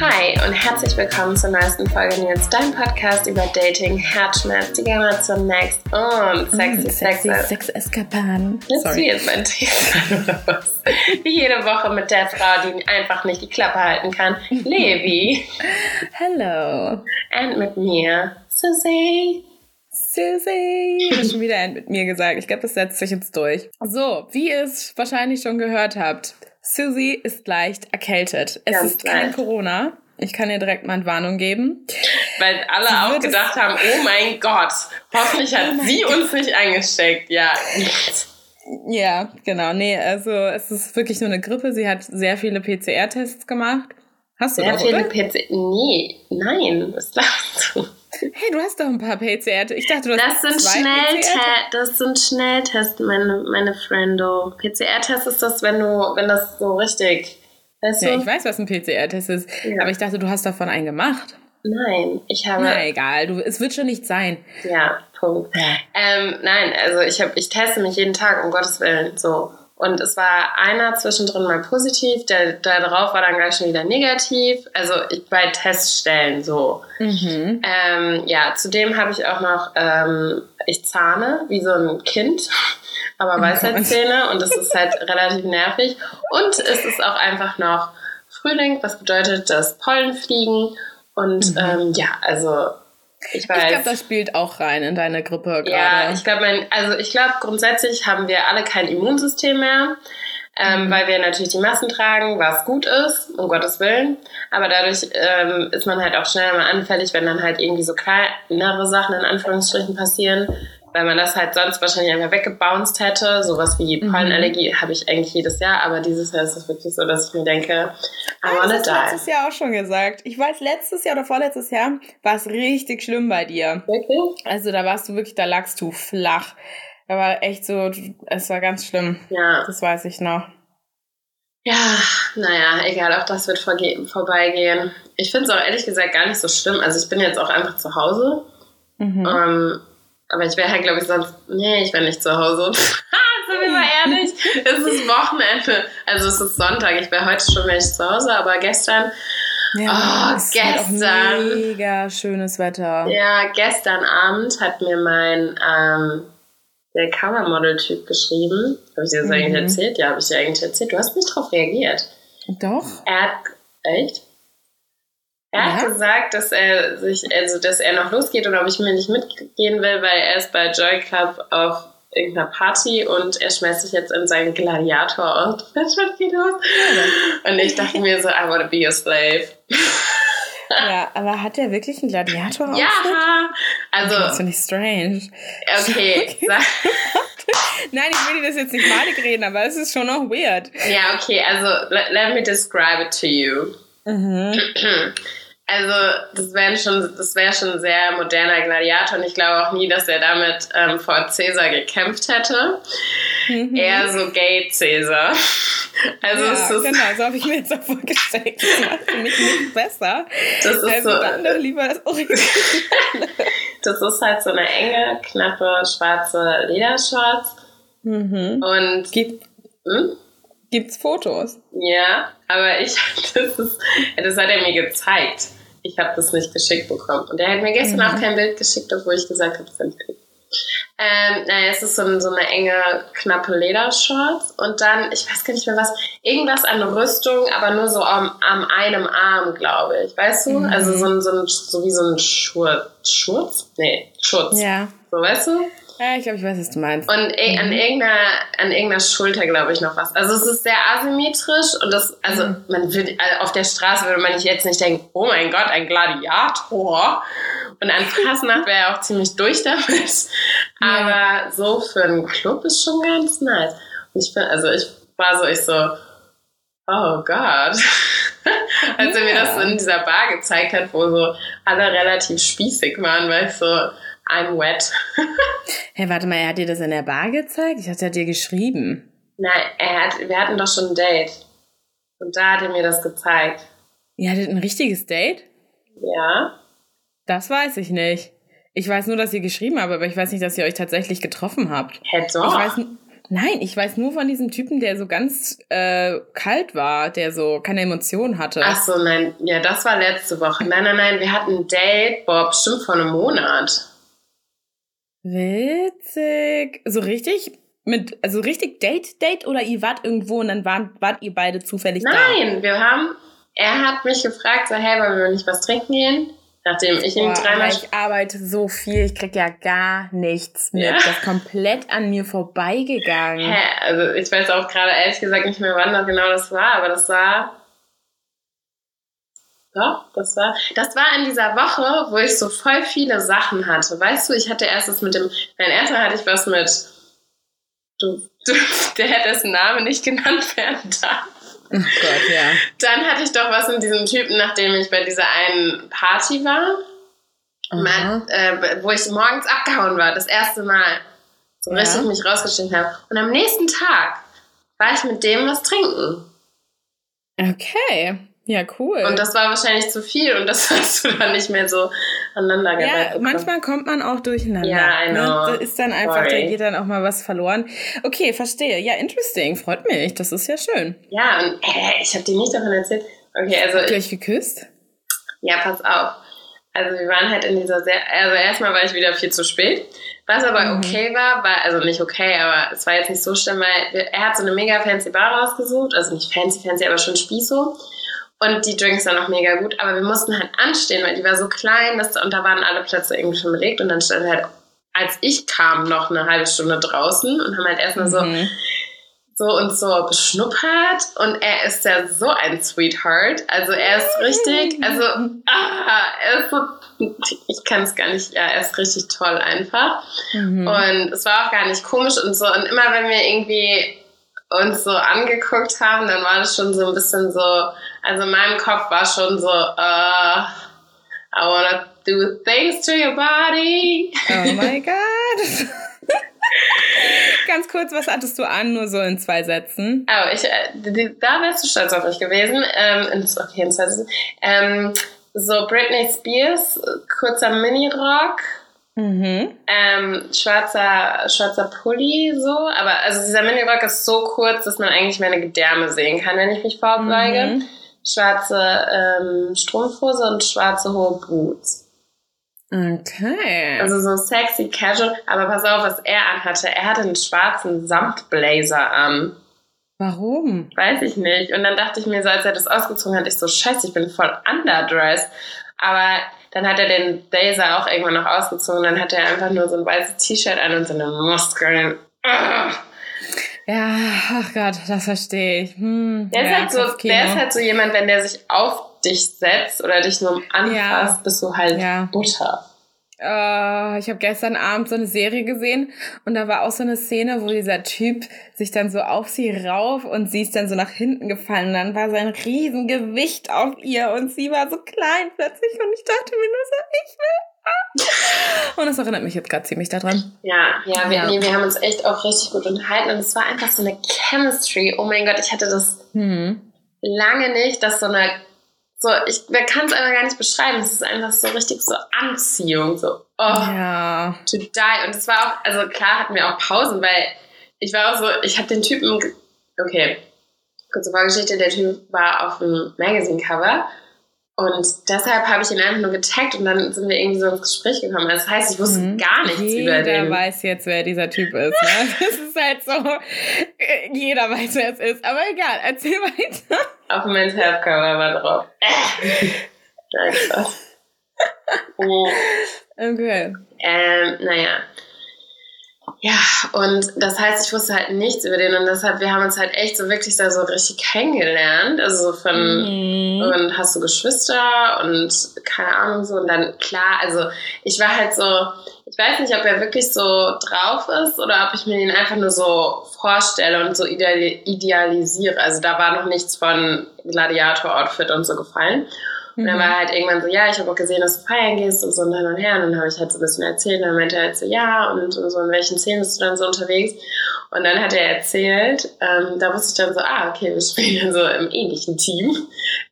Hi und herzlich willkommen zur neuesten Folge Nils, dein Podcast über Dating, Herzschmerz, die Generation Next und sexy, Mm, Sex. Sex-Eskapaden. Jetzt Sorry. wie ist mein Thema? Wie jede Woche mit der Frau, die einfach nicht die Klappe halten kann, Levi. Hello. Und mit mir, Susie. Susie. Du hast schon wieder mit mir gesagt. Ich glaube, das setzt sich jetzt durch. So, wie ihr es wahrscheinlich schon gehört habt, Susie ist leicht erkältet. Es Ganz ist kein leicht. Corona. Ich kann ihr direkt mal eine Warnung geben. Weil alle Sie auch gedacht haben, oh mein Gott, hoffentlich hat Oh sie Gott. uns nicht angesteckt. Ja. Ja, genau. Nee, also es ist wirklich nur eine Grippe. Sie hat sehr viele PCR-Tests gemacht. Hast du Sehr doch, viele oder? PC. Nee, nein, was sagst du? Hey, du hast doch ein paar PCR. Ich dachte, du hast Das sind, zwei PCR. das sind Schnelltests, meine, meine Friendo. PCR-Test ist das, wenn du, wenn das so richtig, weißt du? Ja, ich weiß, was ein PCR-Test ist. Ja. Aber ich dachte, du hast davon einen gemacht. Nein, ich habe, Na egal, du, es wird schon nicht sein. ja, Punkt. Ja. Ähm, nein, also ich habe, ich teste mich jeden Tag, um Gottes Willen, so. Und es war einer zwischendrin mal positiv, der da drauf war dann gleich schon wieder negativ. Also ich, bei Teststellen so. Mhm. Ähm, ja, zudem habe ich auch noch, ähm, ich zahne wie so ein Kind, aber Weisheitszähne und das ist halt relativ nervig. Und es ist auch einfach noch Frühling, was bedeutet, dass Pollen fliegen. Und ähm, ja, also ich weiß. Ich glaube, das spielt auch rein in deine Grippe Ja, gerade. ich glaube, also ich glaube, grundsätzlich haben wir alle kein Immunsystem mehr, ähm, weil wir natürlich die Massen tragen, was gut ist, um Gottes Willen. Aber dadurch ähm, ist man halt auch schnell mal anfällig, wenn dann halt irgendwie so kleinere Sachen in Anführungsstrichen passieren, weil man das halt sonst wahrscheinlich einfach weggebounced hätte. Sowas wie Pollenallergie habe ich eigentlich jedes Jahr, aber dieses Jahr ist es wirklich so, dass ich mir denke, I Ah, wanna das die. letztes Jahr auch schon gesagt. Ich weiß, letztes Jahr oder vorletztes Jahr war es richtig schlimm bei dir. Wirklich? Also da warst du wirklich, da lagst du flach. Da war echt so, es war ganz schlimm. Ja. Das weiß ich noch. Ja, naja, egal, auch das wird vorbeigehen. Ich finde es auch ehrlich gesagt gar nicht so schlimm. Also ich bin jetzt auch einfach zu Hause. Mhm. Ähm, aber ich wäre halt, glaube ich, sonst. Nee, ich wäre nicht zu Hause. Ha, sind wir mal ehrlich? es ist Wochenende. Also es ist Sonntag. Ich wäre heute schon nicht zu Hause, aber gestern, Oh, halt auch gestern. mega schönes Wetter. ja, gestern Abend hat mir mein ähm, der Covermodel-Typ geschrieben. Habe ich dir das Mhm. eigentlich erzählt? Ja, habe ich dir eigentlich erzählt. Du hast nicht drauf reagiert. Doch. Er hat, echt? Er hat Ja? gesagt, dass er sich, also dass er noch losgeht und ob ich mir nicht mitgehen will, weil er ist bei Joy Club auf irgendeiner Party und er schmeißt sich jetzt in seinen Gladiator-Outfit. Was geht los? Und ich dachte mir so, I wanna be a slave. Ja, aber hat der wirklich einen gladiator Ja! Das Also, finde ich strange. okay. Sag, Nein, ich will dir das jetzt nicht malig reden, aber es ist schon noch weird. ja, okay, also, let, let me describe it to you. Mhm. Also, das wäre schon, das wäre schon ein sehr moderner Gladiator und ich glaube auch nie, dass er damit ähm, vor Cäsar gekämpft hätte. Mhm. Eher so Gay Cäsar. Also, ja, genau, so habe ich mir jetzt auch vorgestellt. Das macht für mich nicht besser. das ist Also so, dann doch lieber das Original. das ist halt so eine enge, knappe, schwarze Ledershorts Mhm. und, Gibt, hm? Gibt's Fotos? ja, aber ich, das ist, das hat er mir gezeigt. Ich habe das nicht geschickt bekommen. Und er hat mir gestern Mhm. auch kein Bild geschickt, obwohl ich gesagt habe, ist ein Ähm, naja, es ist so, ein- so eine enge, knappe Ledershorts und dann, ich weiß gar nicht mehr was, irgendwas an Rüstung, aber nur so am, am einem Arm, glaube ich. Weißt du? Mhm. Also so, ein, so, ein, so wie so ein Schurz. Schurz? Nee, Schutz. Ja. So, weißt du? Ja, ich glaube, ich weiß, was du meinst. Und eh- an, irgendeiner, an irgendeiner Schulter, glaube ich, noch was. Also es ist sehr asymmetrisch und das, also Mhm. man würde, also auf der Straße würde man nicht jetzt nicht denken, oh mein Gott, ein Gladiator. Und an Fasnacht wäre er auch ziemlich durch damit. Aber so für einen Club ist schon ganz nice. Und ich bin, also ich war so, ich so, oh Gott. Als er mir das in dieser Bar gezeigt hat, wo so alle relativ spießig waren, weil ich so, I'm wet. Hey, warte mal, er hat dir das in der Bar gezeigt? Ich hatte hat dir geschrieben. Nein, er hat, wir hatten doch schon ein Date. Und da hat er mir das gezeigt. Ihr hattet ein richtiges Date? Ja. Das weiß ich nicht. Ich weiß nur, dass ihr geschrieben habt, aber ich weiß nicht, dass ihr euch tatsächlich getroffen habt. Hä, doch. Ich weiß, nein, ich weiß nur von diesem Typen, der so ganz äh, kalt war, der so keine Emotionen hatte. Ach so, nein. Ja, das war letzte Woche. Nein, nein, nein. Wir hatten ein Date, boah, bestimmt vor einem Monat. Witzig. So richtig mit, also richtig Date, Date oder ihr wart irgendwo und dann waren, wart ihr beide zufällig nein, da? Nein, wir haben, er hat mich gefragt, so, hey, wollen wir nicht was trinken gehen? Nachdem ich ihm dreimal. Ich arbeite so viel, ich krieg ja gar nichts mit. Ja. Das ist komplett an mir vorbeigegangen. Hä? Also ich weiß auch gerade ehrlich gesagt nicht mehr, wann das genau das war, aber das war. Doch, das war. Das war in dieser Woche, wo ich so voll viele Sachen hatte. Weißt du, ich hatte erstes mit dem. Nein, erstmal hatte ich was mit. Du, du, der hätte dessen Name nicht genannt werden darf. Oh Gott, ja. Dann hatte ich doch was mit diesem Typen, nachdem ich bei dieser einen Party war. Mal, äh, wo ich morgens abgehauen war, das erste Mal. So ja. richtig mich rausgeschnitten habe. Und am nächsten Tag war ich mit dem was trinken. Okay. Ja, cool. Und das war wahrscheinlich zu viel und das hast du dann nicht mehr so aneinander Ja, manchmal kommt man auch durcheinander. Ja, I ne? know. Ne? Ist dann einfach, Sorry. da geht dann auch mal was verloren. Okay, verstehe. Ja, interesting. Freut mich. Das ist ja schön. Ja, und äh, ich habe dir nicht davon erzählt. Okay, also. Ihr euch geküsst? Ja, pass auf. Also wir waren halt in dieser sehr, also erstmal war ich wieder viel zu spät. Was aber mhm. okay war, war, also nicht okay, aber es war jetzt nicht so schlimm, weil er hat so eine mega fancy Bar rausgesucht, also nicht fancy, fancy, aber schon Spießo. Und die Drinks waren auch mega gut, aber wir mussten halt anstehen, weil die war so klein, dass, und da waren alle Plätze irgendwie schon belegt. Und dann stand halt, als ich kam, noch eine halbe Stunde draußen und haben halt erstmal mhm. so, so und so beschnuppert. Und er ist ja so ein Sweetheart. Also er ist richtig, also ah, er ist so, ich kann es gar nicht, ja, er ist richtig toll einfach. Mhm. Und es war auch gar nicht komisch und so. Und immer wenn wir irgendwie uns so angeguckt haben, dann war das schon so ein bisschen so, also in meinem Kopf war schon so, uh, I wanna do things to your body. Oh mein Gott. Ganz kurz, was hattest du an, nur so in zwei Sätzen? Oh, ich, äh, da wärst du stolz auf mich gewesen. Ähm, okay, in zwei Sätzen. Ähm, so Britney Spears, kurzer Minirock. Mhm. Ähm, schwarzer, schwarzer Pulli, so. Aber also dieser Minirock ist so kurz, dass man eigentlich meine Gedärme sehen kann, wenn ich mich vorbeuge. Mhm schwarze ähm, Strumpfhose und schwarze hohe Boots. Okay. Also so sexy casual, aber pass auf, was er anhatte. Er hatte einen schwarzen Samtblazer an. Warum? Weiß ich nicht. Und dann dachte ich mir so, als er das ausgezogen hat, ich so, scheiße, ich bin voll underdressed. Aber dann hat er den Blazer auch irgendwann noch ausgezogen. Dann hat er einfach nur so ein weißes T-Shirt an und so eine Muskeln. Ugh. Ja, ach Gott, das verstehe ich. Hm, der, ist ja, halt so, der ist halt so jemand, wenn der sich auf dich setzt oder dich nur anfasst, ja. bist du halt ja. Butter. Uh, ich habe gestern Abend so eine Serie gesehen und da war auch so eine Szene, wo dieser Typ sich dann so auf sie rauf und sie ist dann so nach hinten gefallen und dann war sein Riesengewicht auf ihr und sie war so klein plötzlich und ich dachte mir nur so, ich will und das erinnert mich jetzt gerade ziemlich daran. Ja, ja, wir, ja. Nee, wir haben uns echt auch richtig gut unterhalten und es war einfach so eine Chemistry. Oh mein Gott, ich hatte das hm. lange nicht, dass so eine, so, ich kann es einfach gar nicht beschreiben. Es ist einfach so richtig so Anziehung, so, oh, ja. to die. Und es war auch, also klar hatten wir auch Pausen, weil ich war auch so, ich habe den Typen, okay, kurze Vorgeschichte, der Typ war auf dem Magazine-Cover und deshalb habe ich ihn einfach nur getaggt und dann sind wir irgendwie so ins Gespräch gekommen. Das heißt, ich wusste mhm. gar nichts jeder über den. Jeder weiß jetzt, wer dieser Typ ist. Ne? Das ist halt so, jeder weiß, wer es ist. Aber egal, erzähl weiter. Auf dem Men's Health Cover war drauf. Nein, Spaß. Okay. Ähm, naja. Ja, und das heißt, ich wusste halt nichts über den und deshalb, wir haben uns halt echt so wirklich da so richtig kennengelernt. Also von, mhm. und hast du Geschwister und keine Ahnung so und dann, klar, also ich war halt so, ich weiß nicht, ob er wirklich so drauf ist oder ob ich mir ihn einfach nur so vorstelle und so idealisiere. Also da war noch nichts von Gladiator-Outfit und so gefallen. Und dann war mhm. halt irgendwann so, ja, ich habe auch gesehen, dass du feiern gehst und so und hin und her. Und dann habe ich halt so ein bisschen erzählt. Und dann meinte er halt so, ja, und, und so, in welchen Szenen bist du dann so unterwegs? Und dann hat er erzählt, ähm, da wusste ich dann so, ah, okay, wir spielen so im ähnlichen Team,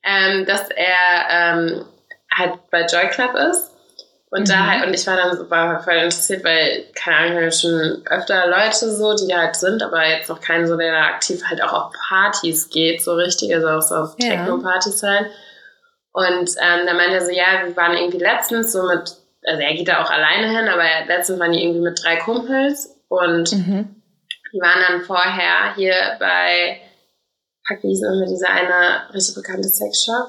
ähm, dass er ähm, halt bei Joy Club ist. Und mhm. da halt, und ich war dann super voll interessiert, weil, keine Ahnung, ich habe schon öfter Leute so, die halt sind, aber jetzt noch keinen so, der da aktiv halt auch auf Partys geht, so richtig, also auch so auf ja. Techno-Partys halt. Und ähm, da meinte er so, ja, wir waren irgendwie letztens so mit, also er geht da auch alleine hin, aber letztens waren die irgendwie mit drei Kumpels und mhm. die waren dann vorher hier bei, fuck, wie hieß immer dieser eine richtig bekannte Sexshop?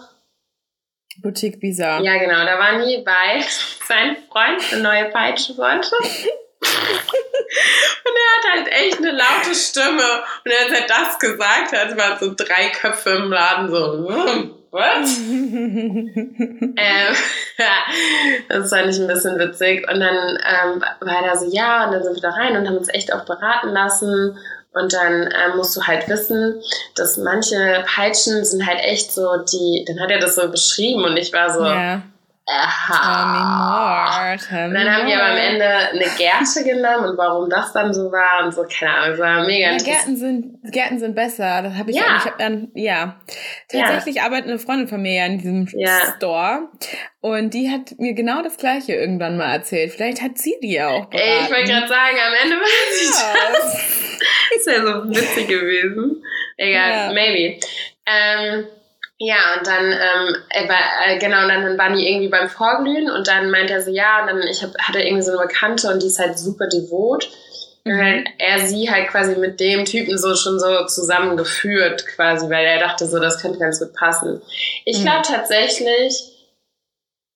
Boutique Bizarre. Ja, genau. Da waren die, weil sein Freund eine neue Peitsche wollte. und er hat halt echt eine laute Stimme. Und als er das gesagt hat, waren so drei Köpfe im Laden so, hm, was? ähm, ja, das fand ich ein bisschen witzig. Und dann ähm, war er so, ja, und dann sind wir da rein und haben uns echt auch beraten lassen. Und dann äh, musst du halt wissen, dass manche Peitschen sind halt echt so, die, dann hat er das so beschrieben und ich war so, yeah. Aha. Tell me more, tell me und dann haben die aber am Ende eine Gerte genommen und warum das dann so war und so, keine Ahnung, es war mega ja, Gärten sind, Gärten sind besser. Das habe ich, ja. ich hab dann, ja. Tatsächlich ja. arbeitet eine Freundin von mir ja in diesem ja. Store und die hat mir genau das Gleiche irgendwann mal erzählt. Vielleicht hat sie die ja auch beraten. Ey, ich wollte gerade sagen, am Ende war sie das. das wäre so witzig gewesen. Egal, ja. maybe. Ähm, ja, und dann, ähm, äh, genau, und dann waren die irgendwie beim Vorglühen und dann meinte er so, ja, und dann ich hab, hatte irgendwie so eine Bekannte und die ist halt super devot. Mhm. Und er sie halt quasi mit dem Typen so schon so zusammengeführt, quasi, weil er dachte so, das könnte ganz gut passen. Ich mhm. glaube tatsächlich,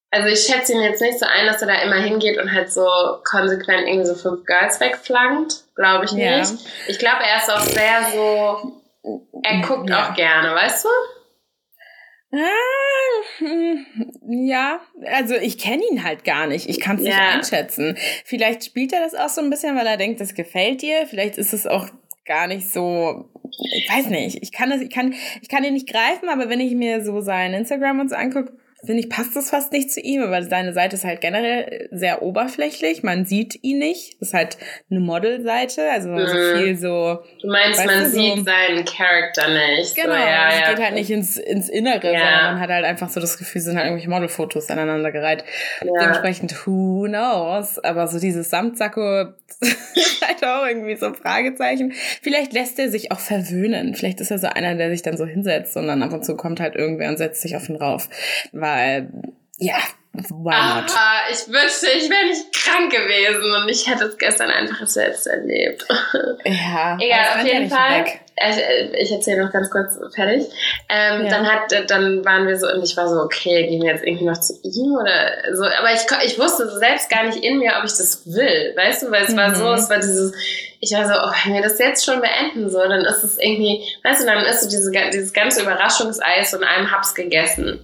also ich schätze ihn jetzt nicht so ein, dass er da immer hingeht und halt so konsequent irgendwie so fünf Girls wegflankt. Glaube ich nicht. Ja. Ich glaube, er ist auch sehr so, er guckt ja. auch gerne, weißt du? Ah, ja, also ich kenne ihn halt gar nicht. Ich kann es nicht ja. einschätzen. Vielleicht spielt er das auch so ein bisschen, weil er denkt, das gefällt dir. Vielleicht ist es auch gar nicht so. Ich weiß nicht. Ich kann das, ich kann, ich kann ihn nicht greifen, aber wenn ich mir so sein Instagram und so angucke, finde ich, passt das fast nicht zu ihm, weil seine Seite ist halt generell sehr oberflächlich. Man sieht ihn nicht. Das ist halt eine Modelseite, also mhm. so viel so. Du meinst, man du, sieht so, seinen Charakter nicht. Genau, so, ja, es ja. geht halt nicht ins, ins Innere, ja. sondern man hat halt einfach so das Gefühl, es sind halt irgendwelche Modelfotos aneinandergereiht. Dementsprechend, who knows? Aber so dieses Samtsacko ist halt auch irgendwie so ein Fragezeichen. Vielleicht lässt er sich auch verwöhnen. Vielleicht ist er so einer, der sich dann so hinsetzt und dann ab und zu kommt halt irgendwer und setzt sich auf ihn rauf. Weil, ja, why not? Aha, ich wünschte, ich wäre nicht krank gewesen und ich hätte es gestern einfach selbst erlebt. Ja, egal, auf jeden Fall. Weg. Äh, ich erzähle noch ganz kurz fertig. Ähm, ja. Dann hat, dann waren wir so und ich war so, okay, gehen wir jetzt irgendwie noch zu ihm oder so. Aber ich, ich wusste selbst gar nicht in mir, ob ich das will, weißt du, weil es mhm. war so, mhm. es war dieses, ich war so, oh, wenn wir das jetzt schon beenden so, dann ist es irgendwie, weißt du, dann ist so diese, dieses ganze Überraschungseis und einem Hab's gegessen.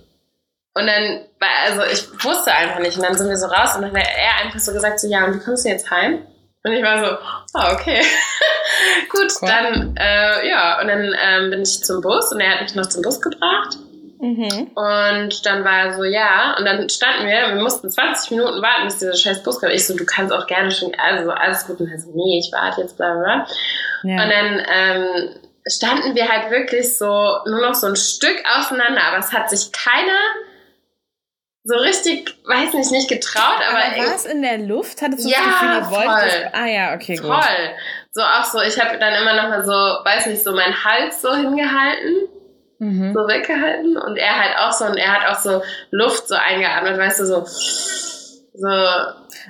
Und dann, also ich wusste einfach nicht. Und dann sind wir so raus und dann hat er einfach so gesagt, so, ja, und wie kommst du jetzt heim? Und ich war so, ah, okay. Gut, cool. dann, äh, ja, und dann ähm, bin ich zum Bus und er hat mich noch zum Bus gebracht. Mhm. Und dann war er so, ja, und dann standen wir, wir mussten 20 Minuten warten, bis dieser scheiß Bus kam. Ich so, du kannst auch gerne schon, also alles gut. Und er so, nee, ich warte jetzt, bla, bla. Ja. Und dann ähm, standen wir halt wirklich so, nur noch so ein Stück auseinander, aber es hat sich keiner so richtig, weiß nicht, nicht getraut, aber. aber war es in der Luft? Hattest du ja, das Gefühl, du wolltest? Ah ja, okay, voll. gut. Voll. So auch so, ich habe dann immer noch mal so, weiß nicht, so meinen Hals so hingehalten. Mhm. So weggehalten und er halt auch so und er hat auch so Luft so eingeatmet, weißt du, so so.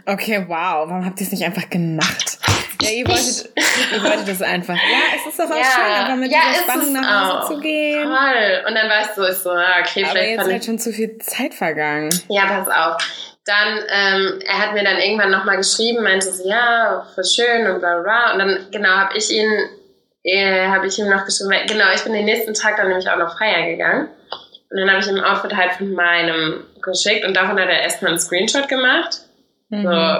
Okay, wow. Warum habt ihr es nicht einfach gemacht? Ja, ihr wolltet, ihr wolltet das einfach. Ja, es ist doch auch ja, schön, einfach mit ja, dieser Spannung nach Hause auch. zu gehen. Toll. Und dann weißt du, ich so, okay, Aber vielleicht jetzt ist halt schon zu viel Zeit vergangen. Ja, pass auf. Dann, ähm, er hat mir dann irgendwann nochmal geschrieben, meinte so, ja, voll schön und bla bla bla. Und dann, genau, habe ich ihn, äh, habe ich ihm noch geschrieben, weil, genau, ich bin den nächsten Tag dann nämlich auch noch feiern gegangen. Und dann habe ich ihm ein Outfit halt von meinem geschickt und davon hat er erstmal einen Screenshot gemacht. Mhm. So,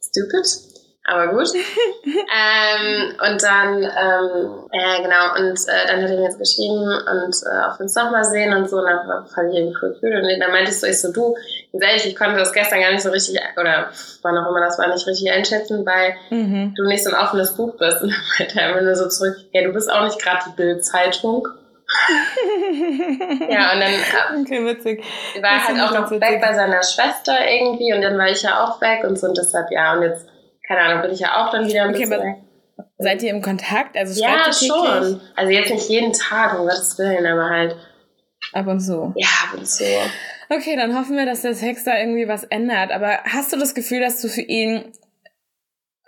stupid aber gut. ähm, und dann, ähm, ja genau, und äh, dann hat er mir jetzt geschrieben und äh, wir uns nochmal sehen und so, und dann fand ich irgendwie voll cool. Und dann meinte ich so, ich so, du, ganz ehrlich, ich konnte das gestern gar nicht so richtig, oder wann auch immer das war, nicht richtig einschätzen, weil mhm. du nicht so ein offenes Buch bist. Und dann meinte er nur so zurück, ja, du bist auch nicht gerade die Bildzeitung. ja, und dann äh, okay, witzig. war er halt auch noch witzig. weg bei seiner Schwester irgendwie und dann war ich ja auch weg und so und deshalb, ja, und jetzt, keine Ahnung, bin ich ja auch dann wieder ein okay, bisschen. Seid ihr im Kontakt? Also ja, schon. Also jetzt nicht jeden Tag, um Gottes Willen, aber halt. Ab und zu. Ja, ab und zu. Okay, dann hoffen wir, dass der Sex da irgendwie was ändert. Aber hast du das Gefühl, dass du für ihn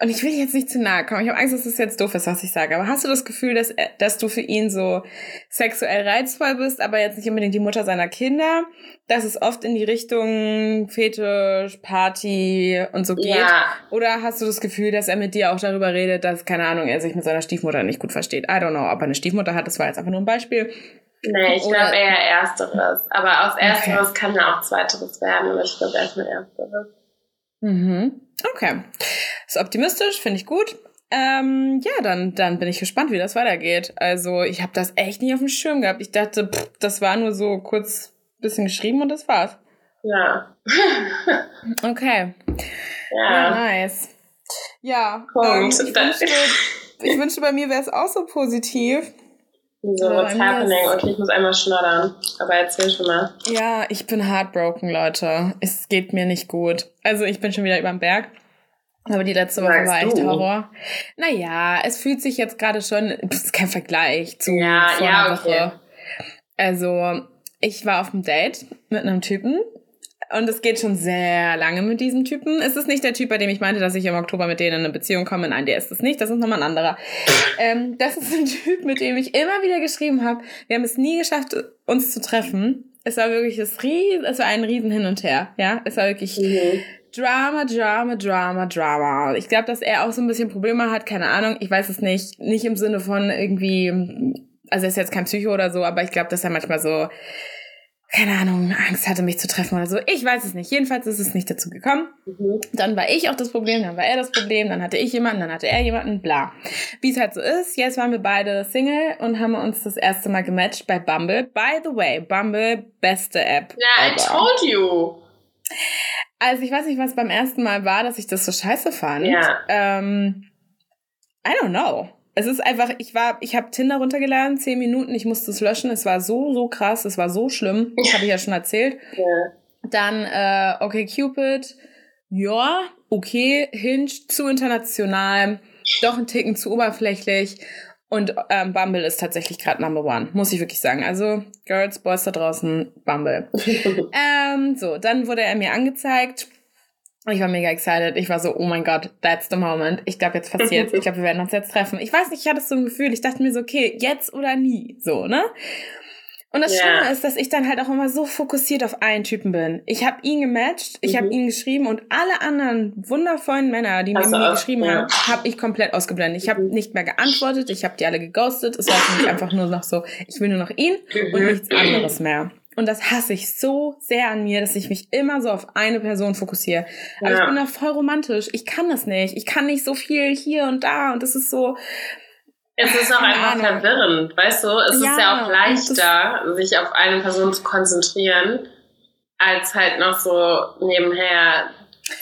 und ich will jetzt nicht zu nahe kommen. Ich habe Angst, dass es das jetzt doof ist, was ich sage. Aber hast du das Gefühl, dass, dass du für ihn so sexuell reizvoll bist, aber jetzt nicht unbedingt die Mutter seiner Kinder? Dass es oft in die Richtung Fetisch, Party und so geht? Ja. Oder hast du das Gefühl, dass er mit dir auch darüber redet, dass, keine Ahnung, er sich mit seiner Stiefmutter nicht gut versteht? I don't know, ob er eine Stiefmutter hat. Das war jetzt einfach nur ein Beispiel. Nee, ich glaube eher Ersteres. Aber aus Ersteres okay. kann ja auch Zweiteres werden. Aber ich glaube erstmal Ersteres. Mhm. Okay. Ist optimistisch, finde ich gut. Ähm, ja, dann, dann bin ich gespannt, wie das weitergeht. Also, ich habe das echt nicht auf dem Schirm gehabt. Ich dachte, pff, das war nur so kurz ein bisschen geschrieben und das war's. Ja. okay. Ja. ja nice. Ja. Ähm, ich, wünschte, ich wünschte, bei mir wäre es auch so positiv. So, what's happening? Okay, ich muss einmal schnoddern. Aber erzähl schon mal. Ja, ich bin heartbroken, Leute. Es geht mir nicht gut. Also, ich bin schon wieder über den Berg. Aber die letzte Woche war echt du? Horror. Naja, es fühlt sich jetzt gerade schon, das ist kein Vergleich zu ja, vor ja, einer Woche. Okay. Also, ich war auf einem Date mit einem Typen und es geht schon sehr lange mit diesem Typen. Es ist nicht der Typ, bei dem ich meinte, dass ich im Oktober mit denen in eine Beziehung komme. Nein, der ist es nicht. Das ist nochmal ein anderer. ähm, das ist ein Typ, mit dem ich immer wieder geschrieben habe. Wir haben es nie geschafft, uns zu treffen. Es war wirklich das Ries es war ein Riesen hin und her. Ja, es war wirklich mhm. Drama, Drama, Drama, Drama. Ich glaube, dass er auch so ein bisschen Probleme hat. Keine Ahnung. Ich weiß es nicht. Nicht im Sinne von irgendwie, also er ist jetzt kein Psycho oder so, aber ich glaube, dass er manchmal so keine Ahnung, Angst hatte, mich zu treffen oder so. Ich weiß es nicht. Jedenfalls ist es nicht dazu gekommen. Mhm. Dann war ich auch das Problem, dann war er das Problem, dann hatte ich jemanden, dann hatte er jemanden, bla. Wie es halt so ist, jetzt waren wir beide Single und haben uns das erste Mal gematcht bei Bumble. By the way, Bumble, beste App. Ja, yeah, I told you. Also ich weiß nicht, was beim ersten Mal war, dass ich das so scheiße fand. Ja. Ähm, I don't know es ist einfach, ich war, ich habe Tinder runtergeladen, zehn Minuten, ich musste es löschen. Es war so, so krass, es war so schlimm. Das habe ich ja schon erzählt. Ja. Dann, äh, okay, Cupid, ja, okay, Hinge, zu international, doch ein Ticken zu oberflächlich. Und ähm, Bumble ist tatsächlich gerade Number One, muss ich wirklich sagen. Also, Girls, Boys da draußen, Bumble. ähm, so, dann wurde er mir angezeigt ich war mega excited. Ich war so, oh mein Gott, that's the moment. Ich glaube, jetzt passiert's. Ich glaube, wir werden uns jetzt treffen. Ich weiß nicht, ich hatte so ein Gefühl. Ich dachte mir so, okay, jetzt oder nie. So, ne? Und das yeah. Schlimme ist, dass ich dann halt auch immer so fokussiert auf einen Typen bin. Ich habe ihn gematcht, ich mhm. habe ihn geschrieben und alle anderen wundervollen Männer, die also mir geschrieben ja. haben, habe ich komplett ausgeblendet. Ich habe mhm. nicht mehr geantwortet, ich habe die alle geghostet. Es war für mich einfach nur noch so, ich will nur noch ihn mhm. und nichts anderes mehr. Und das hasse ich so sehr an mir, dass ich mich immer so auf eine Person fokussiere. Aber ja. ich bin da voll romantisch. Ich kann das nicht. Ich kann nicht so viel hier und da. Und das ist so. Es ist auch einfach Ahnung. verwirrend, weißt du? Es ja, ist ja auch leichter, sich auf eine Person zu konzentrieren, als halt noch so nebenher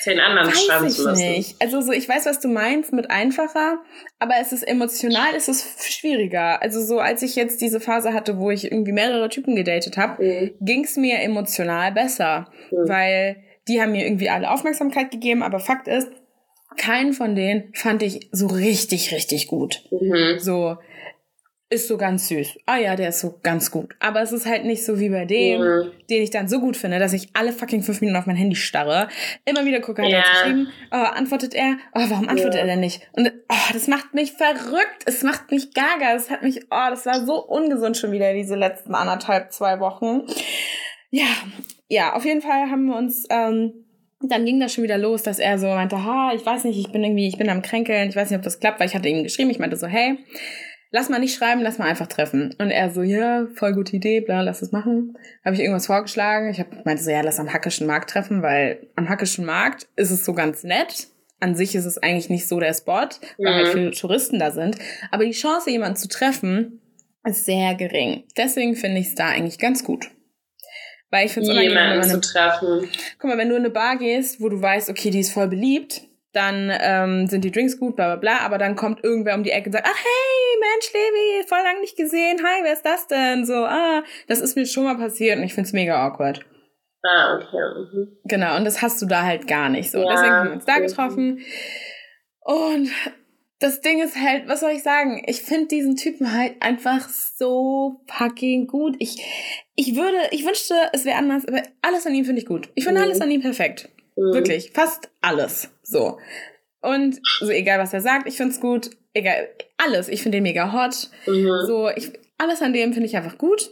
zehn anderen weiß ich zu müssen. Nicht. Also so, ich weiß, was du meinst mit einfacher, aber es ist emotional, ist es schwieriger. Also so, als ich jetzt diese Phase hatte, wo ich irgendwie mehrere Typen gedatet habe, mhm. ging es mir emotional besser, mhm. weil die haben mir irgendwie alle Aufmerksamkeit gegeben, aber Fakt ist, keinen von denen fand ich so richtig, richtig gut. Mhm. So, ist so ganz süß. Ah ja, der ist so ganz gut. Aber es ist halt nicht so wie bei dem, mhm. den ich dann so gut finde, dass ich alle fucking fünf Minuten auf mein Handy starre. Immer wieder gucke, hat ja. er geschrieben, oh, antwortet er, oh, warum antwortet ja. er denn nicht? Und oh, das macht mich verrückt. Es macht mich gaga. Es hat mich, oh, das war so ungesund schon wieder diese letzten anderthalb, zwei Wochen. Ja, ja, auf jeden Fall haben wir uns, ähm, dann ging das schon wieder los, dass er so meinte, ha, ich weiß nicht, ich bin irgendwie, ich bin am Kränkeln, ich weiß nicht, ob das klappt, weil ich hatte ihm geschrieben, ich meinte so, hey, lass mal nicht schreiben, lass mal einfach treffen. Und er so, ja, voll gute Idee, bla, lass es machen. Habe ich irgendwas vorgeschlagen. Ich hab, meinte so, ja, lass am Hackischen Markt treffen, weil am Hackischen Markt ist es so ganz nett. An sich ist es eigentlich nicht so der Spot, weil mhm. halt viele Touristen da sind. Aber die Chance, jemanden zu treffen, ist sehr gering. Deswegen finde ich es da eigentlich ganz gut. Weil ich finde es jemanden zu treffen. Guck mal, wenn du in eine Bar gehst, wo du weißt, okay, die ist voll beliebt, dann ähm, sind die Drinks gut, bla bla bla, aber dann kommt irgendwer um die Ecke und sagt, ach hey, Mensch, Levi, voll lang nicht gesehen, hi, wer ist das denn? So, ah, das ist mir schon mal passiert und ich find's mega awkward. Ah, okay. Mhm. Genau, und das hast du da halt gar nicht so. Ja, Deswegen haben wir uns da getroffen. Und das Ding ist halt, was soll ich sagen? Ich finde diesen Typen halt einfach so fucking gut. Ich, ich würde, ich wünschte, es wäre anders, aber alles an ihm finde ich gut. Ich finde mhm. alles an ihm perfekt. Mhm. Wirklich. Fast alles. So. Und so egal, was er sagt, ich finde es gut. Egal, alles. Ich finde ihn mega hot. Mhm. So, ich, alles an dem finde ich einfach gut.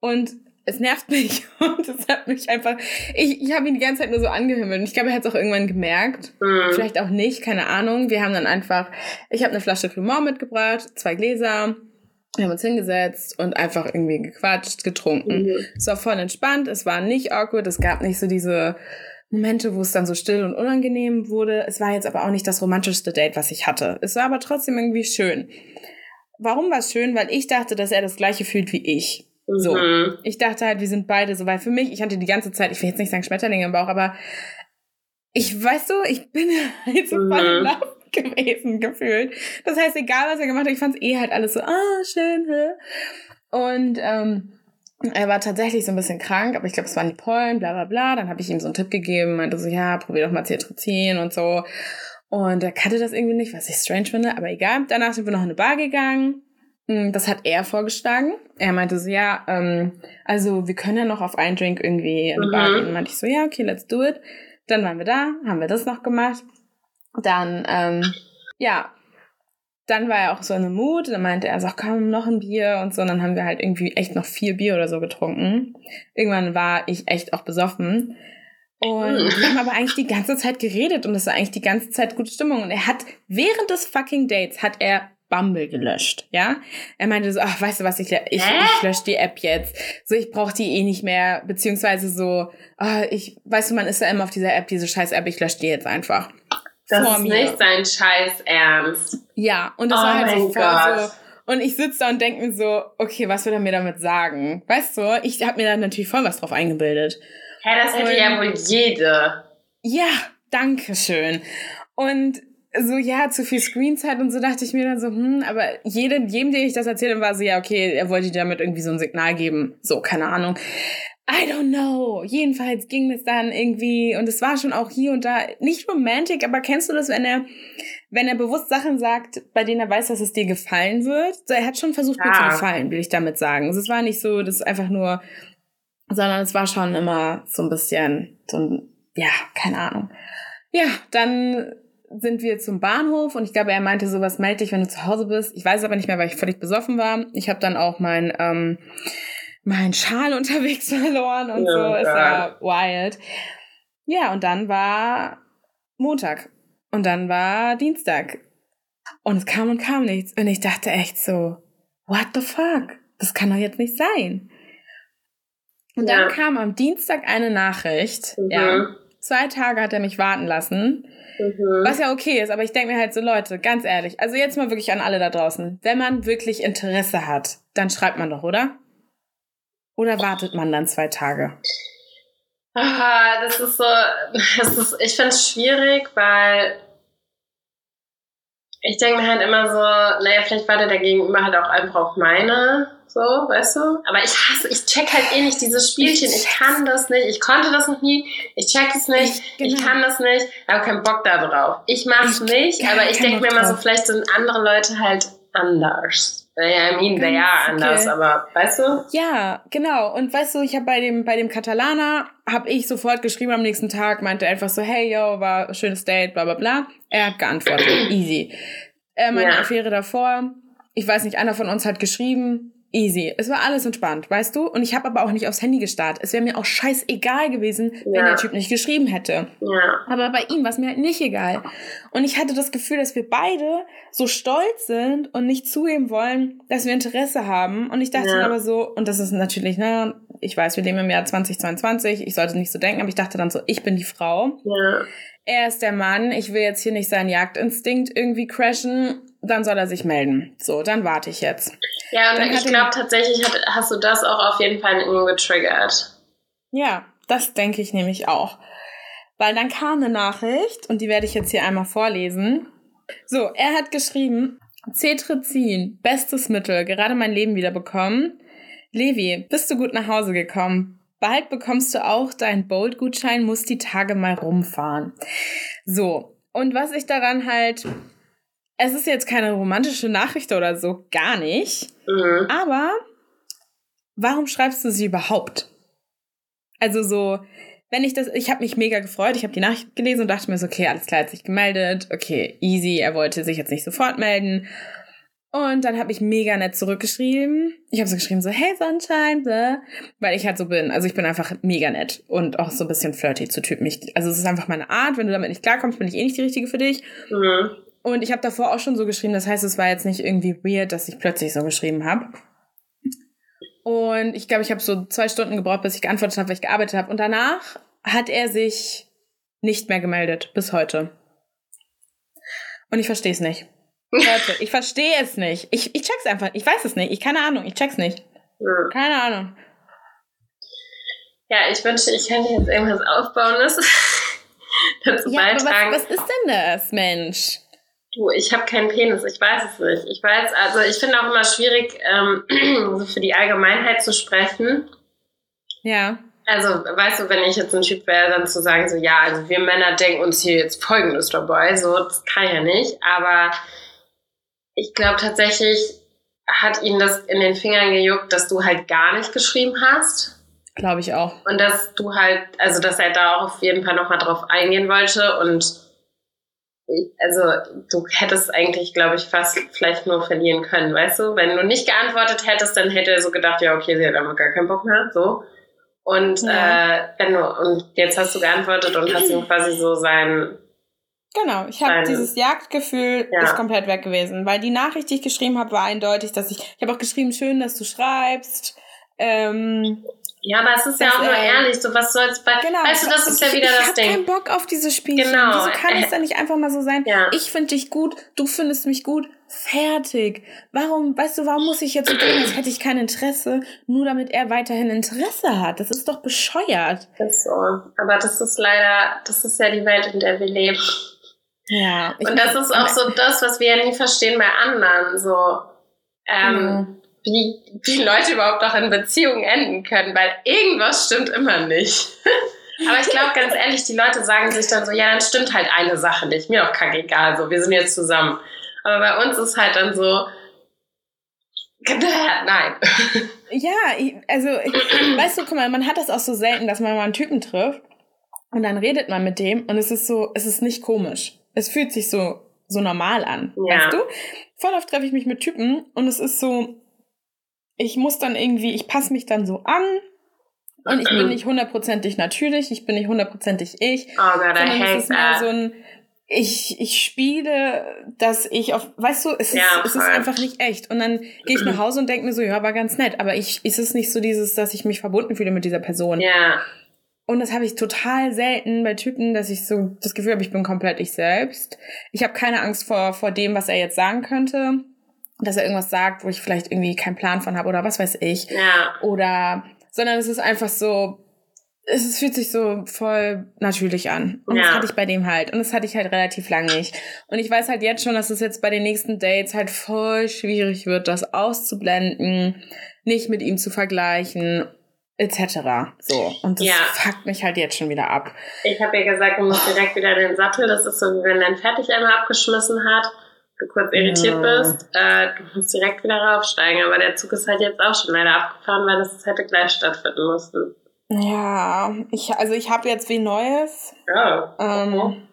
Und es nervt mich und es hat mich einfach, ich, ich habe ihn die ganze Zeit nur so angehimmelt und ich glaube, er hat es auch irgendwann gemerkt. Mhm. Vielleicht auch nicht, keine Ahnung. Wir haben dann einfach, ich habe eine Flasche Cremant mitgebracht, zwei Gläser, wir haben uns hingesetzt und einfach irgendwie gequatscht, getrunken. Mhm. Es war voll entspannt, es war nicht awkward, es gab nicht so diese Momente, wo es dann so still und unangenehm wurde. Es war jetzt aber auch nicht das romantischste Date, was ich hatte. Es war aber trotzdem irgendwie schön. Warum war es schön? Weil ich dachte, dass er das gleiche fühlt wie ich. So. Mhm. Ich dachte halt, wir sind beide so, weil für mich, ich hatte die ganze Zeit, ich will jetzt nicht sagen Schmetterlinge im Bauch, aber ich, weißt du, ich bin halt so mhm. voll in Love gewesen, gefühlt. Das heißt, egal was er gemacht hat, ich fand es eh halt alles so, ah, schön? Und, ähm, er war tatsächlich so ein bisschen krank, aber ich glaube, es waren die Pollen, bla bla bla. Dann habe ich ihm so einen Tipp gegeben, meinte so, ja, probier doch mal Cetrizin und so. Und er kannte das irgendwie nicht, was ich strange finde, aber egal. Danach sind wir noch in eine Bar gegangen. Hm, das hat er vorgeschlagen. Er meinte so, ja, ähm, also wir können ja noch auf einen Drink irgendwie in eine mhm. Bar gehen. Und meinte ich so, ja, okay, let's do it. Dann waren wir da, haben wir das noch gemacht. Dann, ähm, ja, dann war er auch so in einem Mut. Dann meinte er so, komm, noch ein Bier und so. Und dann haben wir halt irgendwie echt noch vier Bier oder so getrunken. Irgendwann war ich echt auch besoffen. Und wir haben aber eigentlich die ganze Zeit geredet und es war eigentlich die ganze Zeit gute Stimmung. Und er hat während des fucking Dates hat er Bumble gelöscht, ja. Er meinte so, ach, weißt du was, ich, ich, ich lösche die App jetzt. So, ich brauche die eh nicht mehr. Beziehungsweise so, oh, ich, weißt du, man ist ja immer auf dieser App, diese scheiß App, ich lösche die jetzt einfach. Das vor ist mir. nicht sein scheiß Ernst. Ja, und das oh war halt so voll so. Und ich sitze da und denke mir so, okay, was will er mir damit sagen? Weißt du, ich habe mir da natürlich voll was drauf eingebildet. Hä, hey, das hätte und, ja wohl jede. Ja, danke schön. Und so, ja, zu viel Screenzeit und so dachte ich mir dann so, hm, aber jedem, jedem, dem ich das erzählte, war so, ja, okay, er wollte damit irgendwie so ein Signal geben. So, keine Ahnung. I don't know. Jedenfalls ging es dann irgendwie, und es war schon auch hier und da nicht romantic, aber kennst du das, wenn er, wenn er bewusst Sachen sagt, bei denen er weiß, dass es dir gefallen wird? So, er hat schon versucht, ja. mir zu gefallen, will ich damit sagen. Also, es war nicht so, das ist einfach nur, sondern es war schon immer so ein bisschen, so ein, ja, keine Ahnung. Ja, dann sind wir zum Bahnhof und ich glaube, er meinte sowas, melde dich, wenn du zu Hause bist. Ich weiß aber nicht mehr, weil ich völlig besoffen war. Ich habe dann auch mein, ähm, mein Schal unterwegs verloren und ja, so. Es war wild. Ja, und dann war Montag. Und dann war Dienstag. Und es kam und kam nichts. Und ich dachte echt so, what the fuck? Das kann doch jetzt nicht sein. Und ja. dann kam am Dienstag eine Nachricht. Mhm. Ja, zwei Tage hat er mich warten lassen. Mhm. Was ja okay ist, aber ich denke mir halt so, Leute, ganz ehrlich, also jetzt mal wirklich an alle da draußen. Wenn man wirklich Interesse hat, dann schreibt man doch, oder? Oder wartet man dann zwei Tage? Ah, das ist so, das ist, ich finde es schwierig, weil ich denke mir halt immer so, naja, vielleicht wartet der Gegenüber halt auch einfach auf meine so, weißt du? Aber ich hasse, ich check halt eh nicht dieses Spielchen. Ich, ich kann das nicht. Ich konnte das noch nie. Ich check es nicht. Ich, genau. ich kann das nicht. Ich habe keinen Bock da drauf. Ich mach's ich nicht, aber ich denke mir immer so, vielleicht sind andere Leute halt anders. I mean, they are anders, okay. aber weißt du? Ja, genau. Und weißt du, ich habe bei dem, bei dem Katalaner, habe ich sofort geschrieben am nächsten Tag, meinte einfach so, hey, yo, war ein schönes Date, bla bla bla. Er hat geantwortet, easy. Äh, meine ja. Affäre davor, ich weiß nicht, einer von uns hat geschrieben, Easy. Es war alles entspannt, weißt du? Und ich habe aber auch nicht aufs Handy gestarrt. Es wäre mir auch scheißegal gewesen, ja. wenn der Typ nicht geschrieben hätte. Ja. Aber bei ihm war es mir halt nicht egal. Und ich hatte das Gefühl, dass wir beide so stolz sind und nicht zugeben wollen, dass wir Interesse haben. Und ich dachte ja. dann aber so, und das ist natürlich, ne, ich weiß, wir leben im Jahr 2022, ich sollte nicht so denken, aber ich dachte dann so, ich bin die Frau. Ja. Er ist der Mann, ich will jetzt hier nicht seinen Jagdinstinkt irgendwie crashen dann soll er sich melden. So, dann warte ich jetzt. Ja, und dann ich glaube tatsächlich hat, hast du das auch auf jeden Fall in ihm getriggert. Ja, das denke ich nämlich auch. Weil dann kam eine Nachricht und die werde ich jetzt hier einmal vorlesen. So, er hat geschrieben, Cetrizin, bestes Mittel, gerade mein Leben wieder bekommen. Levi, bist du gut nach Hause gekommen? Bald bekommst du auch deinen Bold-Gutschein, musst die Tage mal rumfahren. So, und was ich daran halt, es ist jetzt keine romantische Nachricht oder so, gar nicht. Mhm. Aber warum schreibst du sie überhaupt? Also so, wenn ich das, ich habe mich mega gefreut, ich habe die Nachricht gelesen und dachte mir so, okay, alles klar, hat sich gemeldet, okay, easy, er wollte sich jetzt nicht sofort melden. Und dann habe ich mega nett zurückgeschrieben. Ich habe so geschrieben, so, hey Sunshine, blah. weil ich halt so bin. Also ich bin einfach mega nett und auch so ein bisschen flirty zu Typen. Ich, also es ist einfach meine Art. Wenn du damit nicht klarkommst, bin ich eh nicht die Richtige für dich. Mhm. Und ich habe davor auch schon so geschrieben. Das heißt, es war jetzt nicht irgendwie weird, dass ich plötzlich so geschrieben habe. Und ich glaube, ich habe so zwei Stunden gebraucht, bis ich geantwortet habe, weil ich gearbeitet habe. Und danach hat er sich nicht mehr gemeldet, bis heute. Und ich verstehe es nicht. Leute, ich verstehe es nicht. Ich, ich check's einfach. Ich weiß es nicht. Ich keine Ahnung. Ich check's nicht. Ja. Keine Ahnung. Ja, ich wünschte, ich könnte jetzt irgendwas Aufbauendes dazu ja, beitragen. Was, was ist denn das, Mensch? Du, ich habe keinen Penis, ich weiß es nicht. Ich weiß, also ich finde auch immer schwierig, ähm, so für die Allgemeinheit zu sprechen. Ja. Also, weißt du, wenn ich jetzt ein Typ wäre, dann zu sagen, so, ja, also wir Männer denken uns hier jetzt folgendes dabei, so, das kann ja nicht. Aber ich glaube tatsächlich hat ihn das in den Fingern gejuckt, dass du halt gar nicht geschrieben hast. Glaube ich auch. Und dass du halt, also dass er da auch auf jeden Fall nochmal drauf eingehen wollte und also du hättest eigentlich, glaube ich, fast vielleicht nur verlieren können, weißt du? Wenn du nicht geantwortet hättest, dann hätte er so gedacht, ja, okay, sie hat einfach gar keinen Bock mehr, so. Und ja. äh, wenn du, und jetzt hast du geantwortet und hast ihm quasi so sein. Genau, ich habe dieses Jagdgefühl ja. ist komplett weg gewesen, weil die Nachricht, die ich geschrieben habe, war eindeutig, dass ich, ich habe auch geschrieben, schön, dass du schreibst. Ähm, ja, aber es ist ja auch nur äh, ehrlich, so was soll's bei. Genau, weißt du, das ist ja wieder ich, das ich Ding. Ich habe keinen Bock auf dieses Spielchen. Genau. Wieso kann es dann nicht einfach mal so sein? Ja. Ich finde dich gut, du findest mich gut, fertig. Warum, weißt du, warum muss ich jetzt so tun, als hätte ich kein Interesse, nur damit er weiterhin Interesse hat? Das ist doch bescheuert. Das ist so. Aber das ist leider, das ist ja die Welt, in der wir leben. Ja. Und das ist auch so das, was wir ja nie verstehen bei anderen. So. Ähm, genau wie, wie Leute überhaupt auch in Beziehungen enden können, weil irgendwas stimmt immer nicht. Aber ich glaube, ganz ehrlich, die Leute sagen sich dann so, ja, dann stimmt halt eine Sache nicht. Mir auch kackegal, so, wir sind jetzt zusammen. Aber bei uns ist halt dann so, nein. Ja, also, weißt du, guck mal, man hat das auch so selten, dass man mal einen Typen trifft und dann redet man mit dem und es ist so, es ist nicht komisch. Es fühlt sich so, so normal an, ja. weißt du? Voll oft treffe ich mich mit Typen und es ist so, ich muss dann irgendwie, ich passe mich dann so an und ich bin nicht hundertprozentig natürlich, ich bin nicht hundertprozentig ich. Oh Gott, I hate es ist mehr so ein, ich, ich spiele, dass ich auf, weißt du, es ist, ja, es ist einfach nicht echt. Und dann gehe ich nach Hause und denke mir so, ja, war ganz nett, aber ich, ist es nicht so dieses, dass ich mich verbunden fühle mit dieser Person. Ja. Und das habe ich total selten bei Typen, dass ich so das Gefühl habe, ich bin komplett ich selbst. Ich habe keine Angst vor, vor dem, was er jetzt sagen könnte dass er irgendwas sagt, wo ich vielleicht irgendwie keinen Plan von habe oder was weiß ich. Ja. Oder, sondern es ist einfach so, es fühlt sich so voll natürlich an. Und ja. das hatte ich bei dem halt. Und das hatte ich halt relativ lange nicht. Und ich weiß halt jetzt schon, dass es jetzt bei den nächsten Dates halt voll schwierig wird, das auszublenden, nicht mit ihm zu vergleichen, etc. So. Und das ja. fuckt mich halt jetzt schon wieder ab. Ich habe ja gesagt, du musst direkt wieder den Sattel. Das ist so, wie wenn dein Fertig einmal abgeschmissen hat du kurz irritiert ja. bist, äh, du musst direkt wieder raufsteigen. Aber der Zug ist halt jetzt auch schon leider abgefahren, weil das hätte gleich stattfinden müssen. Ja, ich, also ich habe jetzt wie Neues. Ja. Ähm,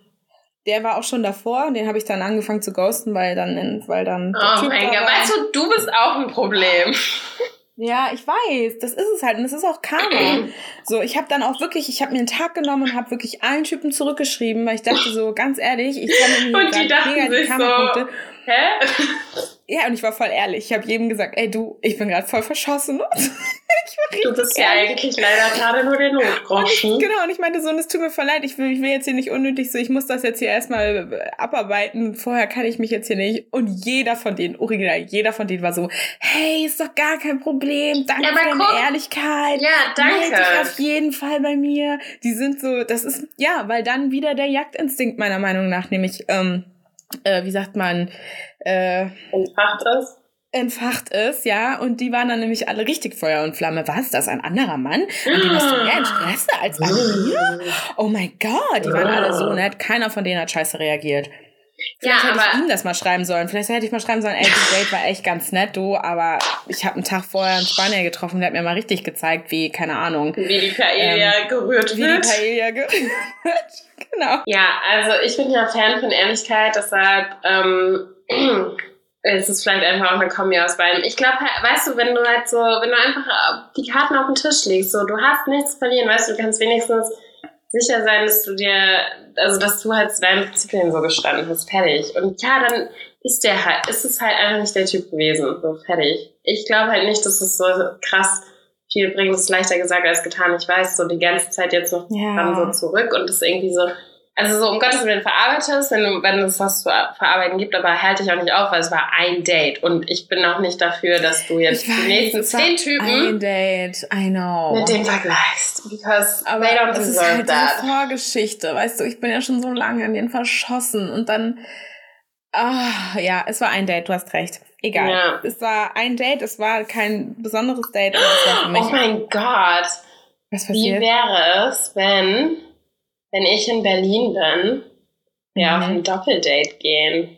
der war auch schon davor, den habe ich dann angefangen zu ghosten, weil dann, weil dann. Oh mein Gott, weißt du, du bist auch ein Problem. Ja, ich weiß, das ist es halt und das ist auch Karma. so, ich habe dann auch wirklich, ich habe mir einen Tag genommen und habe wirklich allen Typen zurückgeschrieben, weil ich dachte so, ganz ehrlich, ich kann mir Und die dachten sich so, hä? Ja, und ich war voll ehrlich. Ich habe jedem gesagt, ey du, ich bin gerade voll verschossen. du bist ja eigentlich leider gerade nur der Notgroschen. Und genau, und ich meinte so, und es tut mir voll leid, ich will, ich will jetzt hier nicht unnötig so, ich muss das jetzt hier erstmal abarbeiten, vorher kann ich mich jetzt hier nicht. Und jeder von denen, original, jeder von denen war so, hey, ist doch gar kein Problem, danke ja, für deine. Ehrlichkeit. Ja, danke. Dich auf jeden Fall bei mir. Die sind so, das ist, ja, weil dann wieder der Jagdinstinkt meiner Meinung nach, nämlich, ähm, äh, wie sagt man, äh, entfacht ist. Entfacht ist, ja. Und die waren dann nämlich alle richtig Feuer und Flamme. Was? Das ein anderer Mann? Und dem hast du mehr Interesse als an mir? Oh mein Gott, die waren alle so nett. Keiner von denen hat scheiße reagiert. Vielleicht ja, hätte ich ihm das mal schreiben sollen. Vielleicht hätte ich mal schreiben sollen, ey, das Date war echt ganz nett, du, aber ich habe einen Tag vorher einen Spanier getroffen, der hat mir mal richtig gezeigt, wie, keine Ahnung. Wie die Paella ähm, gerührt wie wird. Wie die Paella gerührt wird. genau. Ja, also ich bin ja Fan von Ehrlichkeit, deshalb ähm, es ist vielleicht einfach auch eine Kombi aus beiden. Ich glaube, weißt du, wenn du halt so, wenn du einfach die Karten auf den Tisch legst, so, du hast nichts zu verlieren, weißt du, du kannst wenigstens sicher sein, dass du dir, also dass du halt zu deinen Prinzipien so gestanden hast, fertig. Und ja, dann ist der halt, ist es halt einfach nicht der Typ gewesen, so fertig. Ich glaube halt nicht, dass es so krass viel bringt, ist leichter gesagt als getan. Ich weiß so die ganze Zeit jetzt noch ja. dann so zurück und das ist irgendwie so, also so um Gottes Willen verarbeitest, wenn du, wenn es was zu verarbeiten gibt, aber halte dich auch nicht auf, weil es war ein Date und ich bin auch nicht dafür, dass du jetzt weiß, die nächsten zehn Typen ein Date, I know. mit dem vergleichst, because aber they don't deserve ist halt that. Eine Vorgeschichte, weißt du, ich bin ja schon so lange in den verschossen und dann, ah, ja, es war ein Date, du hast recht. Egal. Ja. Es war ein Date, es war kein besonderes Date, aber es war für mich. Oh mein Gott. Was passiert? Wie wäre es, wenn wenn ich in Berlin bin, mhm. auf ein Doppeldate gehen.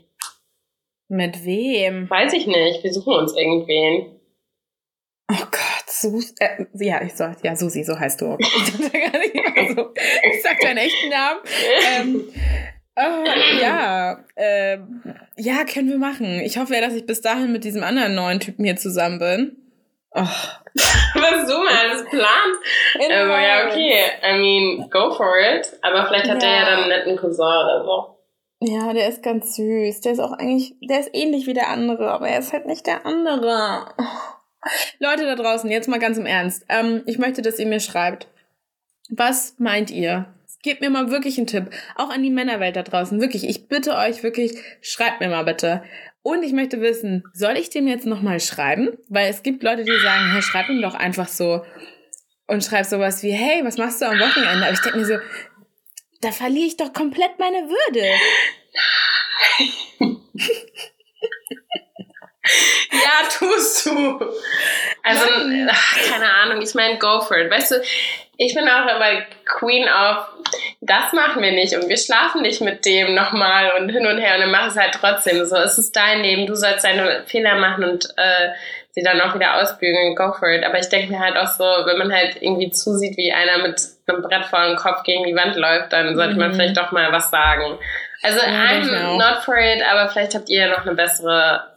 Mit wem? Weiß ich nicht. Wir suchen uns irgendwen. Oh Gott, Susi. Äh, ja, ich soll, ja, Susi, so heißt du. Ich, gar nicht so. ich sag deinen echten Namen. Ähm, oh, ja, äh, ja, können wir machen. Ich hoffe ja, dass ich bis dahin mit diesem anderen neuen Typen hier zusammen bin. Oh. Was du mal alles planst. Also, ja, okay. I mean, go for it. Aber vielleicht hat ja. der ja dann einen netten Cousin oder so. Ja, der ist ganz süß. Der ist auch eigentlich, der ist ähnlich wie der andere, aber er ist halt nicht der andere. Leute da draußen, jetzt mal ganz im Ernst. Ähm, ich möchte, dass ihr mir schreibt. Was meint ihr? Gebt mir mal wirklich einen Tipp. Auch an die Männerwelt da draußen. Wirklich, ich bitte euch wirklich, schreibt mir mal bitte. Und ich möchte wissen, soll ich dem jetzt nochmal schreiben? Weil es gibt Leute, die sagen, hey, schreib ihm doch einfach so und schreib sowas wie, hey, was machst du am Wochenende? Aber ich denke mir so, da verliere ich doch komplett meine Würde. ja, tust du. Also, ach, keine Ahnung, ich meine, go for it. Weißt du, ich bin auch immer Queen of, das machen wir nicht und wir schlafen nicht mit dem nochmal und hin und her und dann mach es halt trotzdem so. Es ist dein Leben, du sollst deine Fehler machen und äh, sie dann auch wieder ausbügeln, go for it. Aber ich denke mir halt auch so, wenn man halt irgendwie zusieht, wie einer mit einem Brett vor dem Kopf gegen die Wand läuft, dann sollte mhm. man vielleicht doch mal was sagen. Also ja, I'm not for it, aber vielleicht habt ihr ja noch eine bessere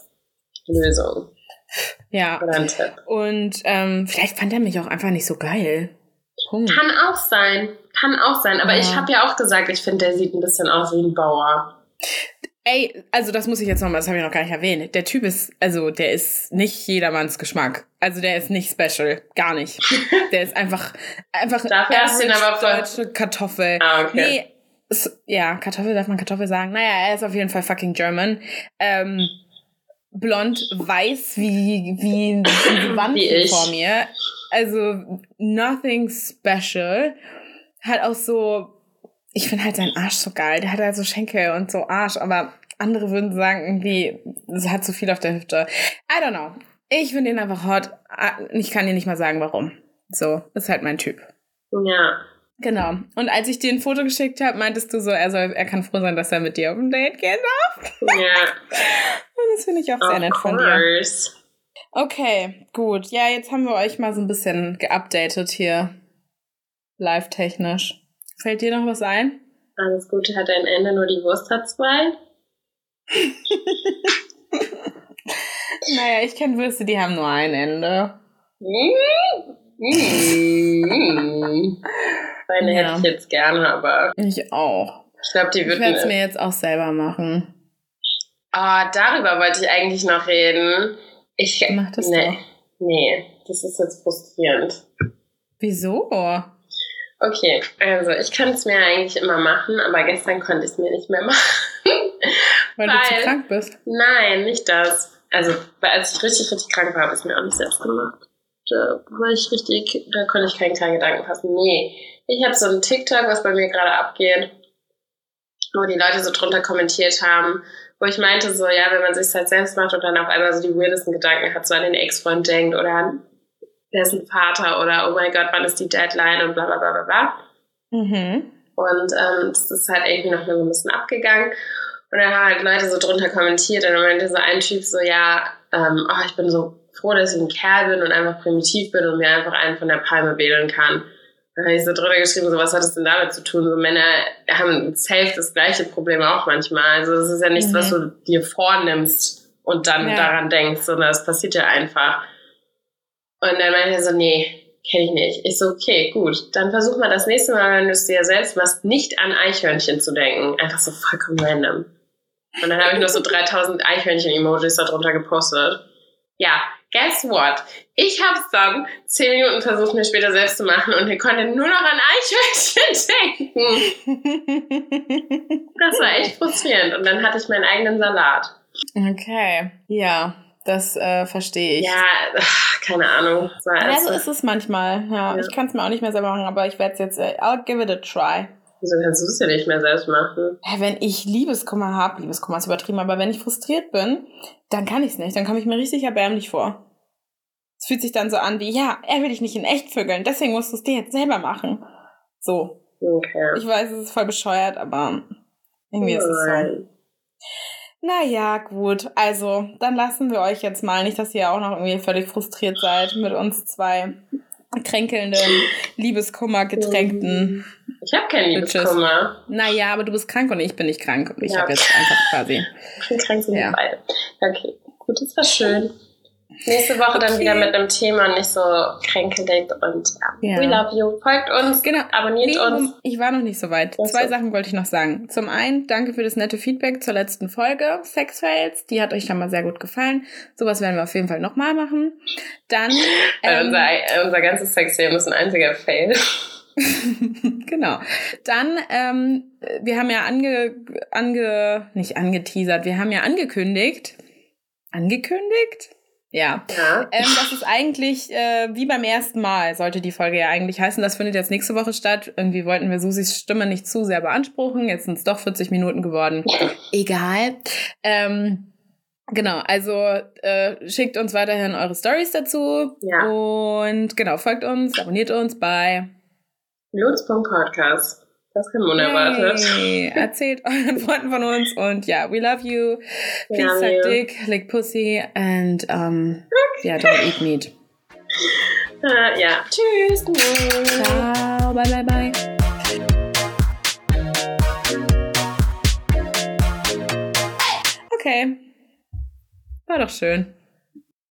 Lösung. Ja. Oder einen Tipp. Und ähm, vielleicht fand er mich auch einfach nicht so geil. Punkt. Kann auch sein. Kann auch sein. Aber ja. ich habe ja auch gesagt, ich finde, der sieht ein bisschen aus wie ein Bauer. Ey, also das muss ich jetzt nochmal, das habe ich noch gar nicht erwähnt. Der Typ ist, also der ist nicht jedermanns Geschmack. Also der ist nicht special, gar nicht. Der ist einfach, einfach Dafür hast du ihn aber voll... deutsche Kartoffel. Ah, okay. Nee, ja, Kartoffel, darf man Kartoffel sagen? Naja, er ist auf jeden Fall fucking German. Ähm, blond, weiß wie, wie diese Wand wie vor mir. Also nothing special. Halt auch so, ich finde halt seinen Arsch so geil. Der hat halt so Schenkel und so Arsch, aber andere würden sagen, irgendwie, es hat zu viel auf der Hüfte. I don't know. Ich finde ihn einfach hot. Ah, ich kann dir nicht mal sagen, warum. So, ist halt mein Typ. Ja. Genau. Und als ich dir ein Foto geschickt habe, meintest du so, er soll, er kann froh sein, dass er mit dir auf ein Date gehen darf. Ja. Und das finde ich auch sehr of nett von dir. Okay, gut. Ja, jetzt haben wir euch mal so ein bisschen geupdatet hier. Live-technisch. Fällt dir noch was ein? Alles Gute hat ein Ende, nur die Wurst hat zwei. naja, ich kenne Würste, die haben nur ein Ende. Meine ja. hätte ich jetzt gerne, aber. Ich auch. Ich glaube, die würden. Ich werde es mir jetzt auch selber machen. Oh, darüber wollte ich eigentlich noch reden. Ich, Mach das nee, doch. nee, das ist jetzt frustrierend. Wieso? Okay, also ich kann es mir eigentlich immer machen, aber gestern konnte ich es mir nicht mehr machen. Weil, du zu Weil- krank bist. Nein, nicht das. Also, weil als ich richtig, richtig krank war, habe ich es mir auch nicht selbst gemacht. Da war ich richtig, da konnte ich keinen kleinen Gedanken fassen. Nee, ich habe so ein TikTok, was bei mir gerade abgeht, wo die Leute so drunter kommentiert haben, wo ich meinte so, ja, wenn man sich halt selbst macht und dann auf einmal so die weirdesten Gedanken hat, so an den Ex-Freund denkt oder an dessen Vater oder oh mein Gott, wann ist die Deadline und bla bla bla bla bla. Mhm. Und ähm, das ist halt irgendwie noch ein bisschen abgegangen. Und dann haben halt Leute so drunter kommentiert und dann meinte so ein Typ so, ja, ähm, oh, ich bin so froh, dass ich ein Kerl bin und einfach primitiv bin und mir einfach einen von der Palme wählen kann. Dann habe ich so drunter geschrieben, so, was hat das denn damit zu tun? So Männer haben safe das gleiche Problem auch manchmal. Also das ist ja nichts, Mhm. was du dir vornimmst und dann Ja. daran denkst, sondern es passiert ja einfach. Und dann meinte er so, nee, kenne ich nicht. Ich so, okay, gut. Dann versuch mal das nächste Mal, wenn du es dir selbst machst, nicht an Eichhörnchen zu denken. Einfach so vollkommen random. Und dann habe ich nur so 3000 Eichhörnchen-Emojis darunter gepostet. Ja, guess what? Ich habe es dann 10 Minuten versucht, mir später selbst zu machen und ich konnte nur noch an Eichhörnchen denken. Das war echt frustrierend. Und dann hatte ich meinen eigenen Salat. okay. Ja, das äh, verstehe ich. Ja, ach, keine Ahnung. Das war also, so ist es manchmal. Ja, Ja. ich kann es mir auch nicht mehr selber machen, aber ich werde es jetzt, äh, I'll give it a try. wieso kannst du es ja nicht mehr selbst machen? Wenn ich Liebeskummer habe, Liebeskummer ist übertrieben, aber wenn ich frustriert bin, dann kann ich es nicht. Dann komme ich mir richtig erbärmlich vor. Es fühlt sich dann so an wie, ja, er will dich nicht in echt vögeln, deswegen musst du es dir jetzt selber machen. So. Okay. Ich weiß, es ist voll bescheuert, aber irgendwie ist es so. Naja, gut. Also, dann lassen wir euch jetzt mal. Nicht, dass ihr auch noch irgendwie völlig frustriert seid mit uns zwei kränkelnden, Liebeskummer getränkten. Ich habe keinen. Liebeskummer. Naja, aber du bist krank und ich bin nicht krank. Und ich Ja. habe jetzt einfach quasi. Ich bin krank sind Ja. wir beide. Okay, gut, das war schön. Nächste Woche dann Okay. wieder mit einem Thema nicht so kränkelig und ja. We love you. Folgt uns, Genau. abonniert Nee, uns. ich war noch nicht so weit. Ach Zwei. Sachen wollte ich noch sagen. Zum einen, danke für das nette Feedback zur letzten Folge Sex Fails. Die hat euch schon mal sehr gut gefallen. Sowas werden wir auf jeden Fall nochmal machen. Dann. Weil ähm, unser, unser ganzes Sexleben ist ein einziger Fail. genau. Dann, ähm, wir haben ja ange, ange, nicht angeteasert, wir haben ja angekündigt. Angekündigt? Ja. Ja. Ähm, das ist eigentlich äh, wie beim ersten Mal, sollte die Folge ja eigentlich heißen. Das findet jetzt nächste Woche statt. Irgendwie wollten wir Susis Stimme nicht zu sehr beanspruchen. Jetzt sind es doch 40 Minuten geworden. Egal. Ähm, genau, also äh, schickt uns weiterhin eure Stories dazu. Ja. Und genau, folgt uns, abonniert uns bei Lutz.podcast. Das kam unerwartet. Yay. Erzählt euren Freunden von uns und ja, we love you. Please love suck you. dick, lick pussy and um, yeah, don't eat meat. Äh, ja. Tschüss. Ciao, bye bye bye. Okay. War doch schön.